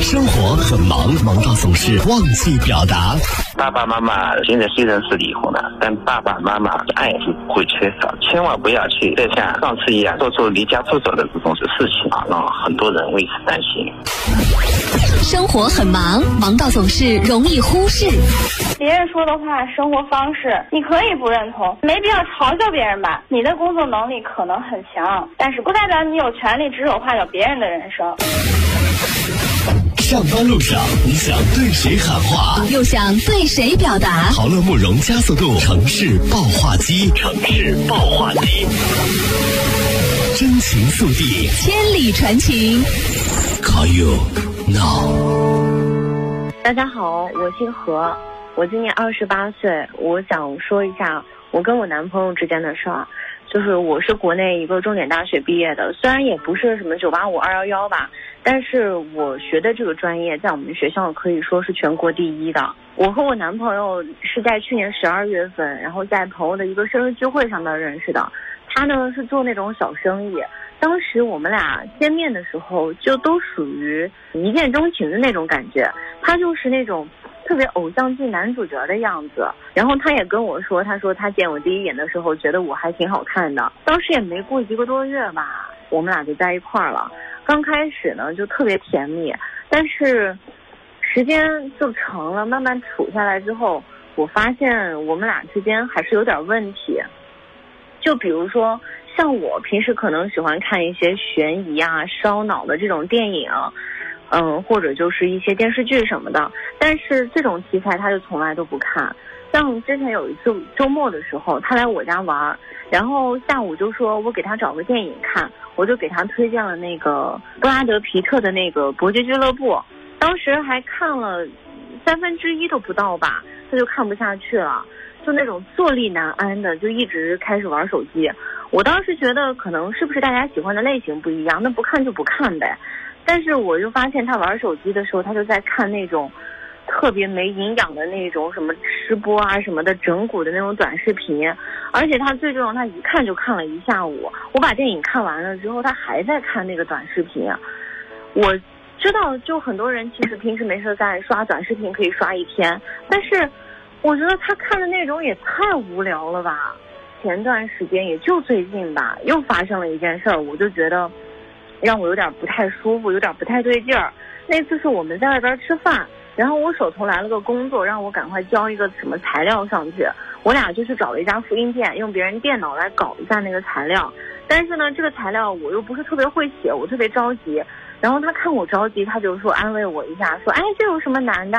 生活很忙，忙到总是忘记表达。爸爸妈妈现在虽然是离婚了，但爸爸妈妈的爱是不会缺少。千万不要去再像上次一样做出离家出走的这种事情啊，让很多人为此担心。生活很忙，忙到总是容易忽视。别人说的话、生活方式，你可以不认同，没必要嘲笑别人吧。你的工作能力可能很强，但是不代表你有权利指手画脚别人的人生。上班路上，你想对谁喊话，又想对谁表达？豪乐慕容加速度城市爆话机，城市爆话机，真情速递，千里传情。Call you now。大家好，我姓何，我今年二十八岁，我想说一下我跟我男朋友之间的事儿。就是我是国内一个重点大学毕业的，虽然也不是什么九八五二幺幺吧，但是我学的这个专业在我们学校可以说是全国第一的。我和我男朋友是在去年十二月份，然后在朋友的一个生日聚会上面认识的。他呢是做那种小生意，当时我们俩见面的时候就都属于一见钟情的那种感觉。他就是那种。特别偶像剧男主角的样子，然后他也跟我说，他说他见我第一眼的时候觉得我还挺好看的。当时也没过一个多月吧，我们俩就在一块儿了。刚开始呢就特别甜蜜，但是时间就成了，慢慢处下来之后，我发现我们俩之间还是有点问题。就比如说，像我平时可能喜欢看一些悬疑啊、烧脑的这种电影。嗯，或者就是一些电视剧什么的，但是这种题材他就从来都不看。像之前有一次周末的时候，他来我家玩，然后下午就说我给他找个电影看，我就给他推荐了那个布拉德皮特的那个《伯爵俱乐部》，当时还看了三分之一都不到吧，他就看不下去了，就那种坐立难安的，就一直开始玩手机。我当时觉得可能是不是大家喜欢的类型不一样，那不看就不看呗。但是我就发现他玩手机的时候，他就在看那种特别没营养的那种什么吃播啊什么的整蛊的那种短视频，而且他最重要，他一看就看了一下午。我把电影看完了之后，他还在看那个短视频。我知道，就很多人其实平时没事干刷短视频可以刷一天，但是我觉得他看的内容也太无聊了吧。前段时间也就最近吧，又发生了一件事儿，我就觉得。让我有点不太舒服，有点不太对劲儿。那次是我们在外边吃饭，然后我手头来了个工作，让我赶快交一个什么材料上去。我俩就去找了一家复印店，用别人电脑来搞一下那个材料。但是呢，这个材料我又不是特别会写，我特别着急。然后他看我着急，他就说安慰我一下，说：“哎，这有什么难的？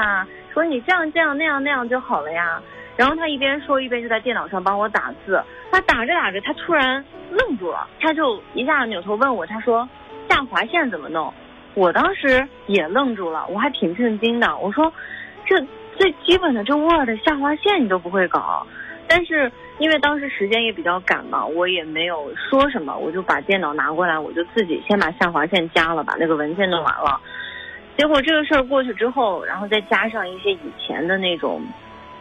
说你这样这样那样那样就好了呀。”然后他一边说一边就在电脑上帮我打字。他打着打着，他突然愣住了，他就一下扭头问我，他说。下划线怎么弄？我当时也愣住了，我还挺震惊的。我说，这最基本的这 Word 下划线你都不会搞？但是因为当时时间也比较赶嘛，我也没有说什么，我就把电脑拿过来，我就自己先把下划线加了，把那个文件弄完了。结果这个事儿过去之后，然后再加上一些以前的那种，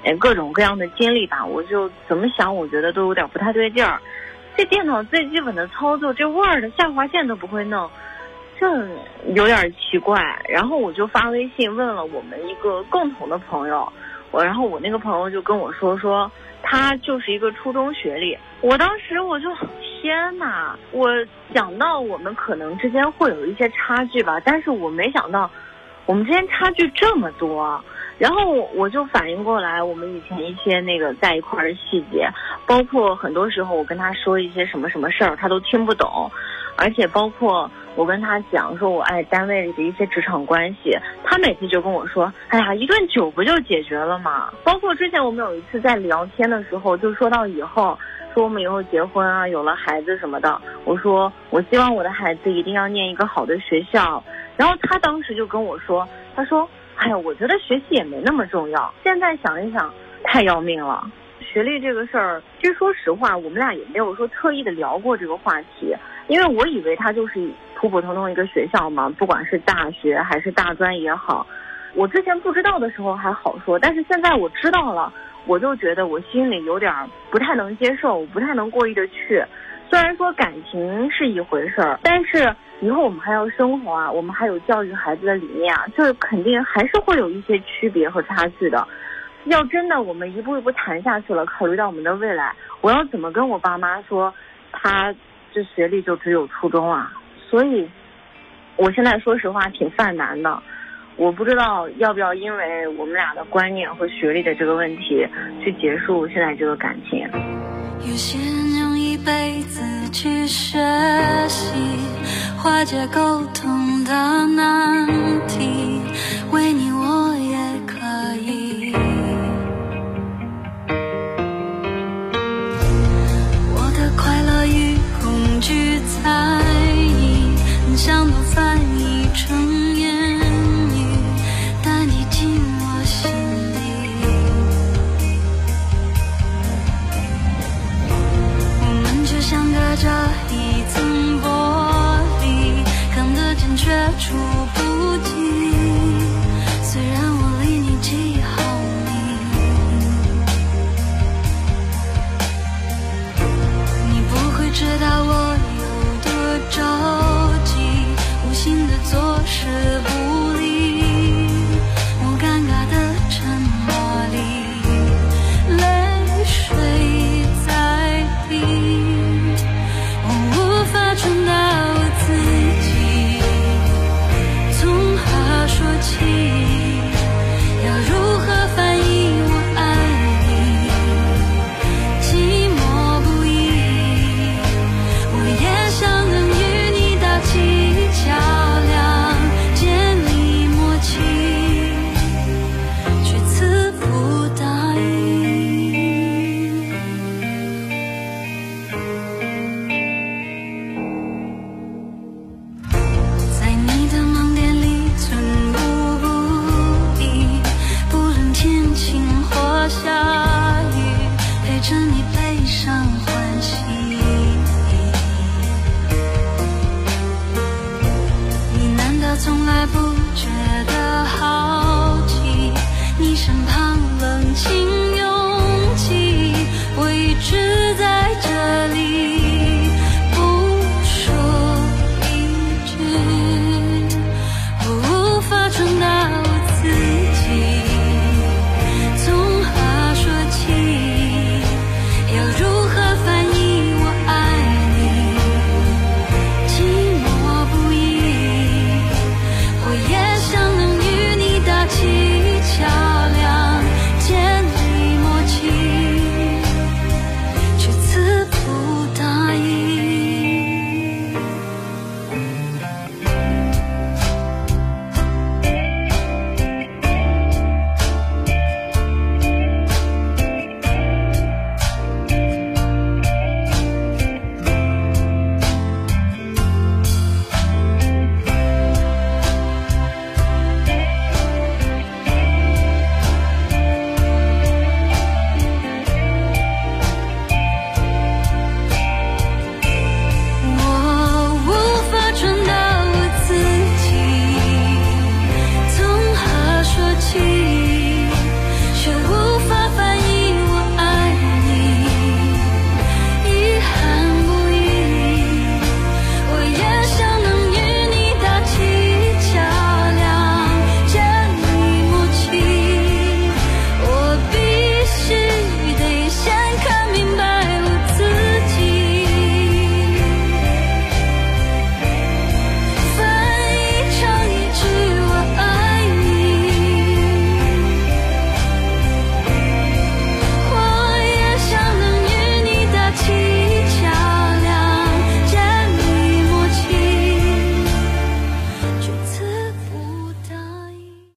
哎，各种各样的经历吧，我就怎么想，我觉得都有点不太对劲儿。这电脑最基本的操作，这 Word 下划线都不会弄，这有点奇怪。然后我就发微信问了我们一个共同的朋友，我然后我那个朋友就跟我说说，他就是一个初中学历。我当时我就天呐，我想到我们可能之间会有一些差距吧，但是我没想到我们之间差距这么多。然后我就反应过来，我们以前一些那个在一块儿的细节，包括很多时候我跟他说一些什么什么事儿，他都听不懂，而且包括我跟他讲说我爱单位里的一些职场关系，他每次就跟我说，哎呀，一顿酒不就解决了吗？包括之前我们有一次在聊天的时候，就说到以后，说我们以后结婚啊，有了孩子什么的，我说我希望我的孩子一定要念一个好的学校，然后他当时就跟我说，他说。哎呀，我觉得学习也没那么重要。现在想一想，太要命了。学历这个事儿，其实说实话，我们俩也没有说特意的聊过这个话题。因为我以为他就是普普通通一个学校嘛，不管是大学还是大专也好。我之前不知道的时候还好说，但是现在我知道了，我就觉得我心里有点不太能接受，我不太能过意得去。虽然说感情是一回事儿，但是以后我们还要生活啊，我们还有教育孩子的理念啊，这肯定还是会有一些区别和差距的。要真的我们一步一步谈下去了，考虑到我们的未来，我要怎么跟我爸妈说，他这学历就只有初中啊？所以，我现在说实话挺犯难的，我不知道要不要因为我们俩的观念和学历的这个问题去结束现在这个感情。有些人用一辈子去学习化解沟通的难题。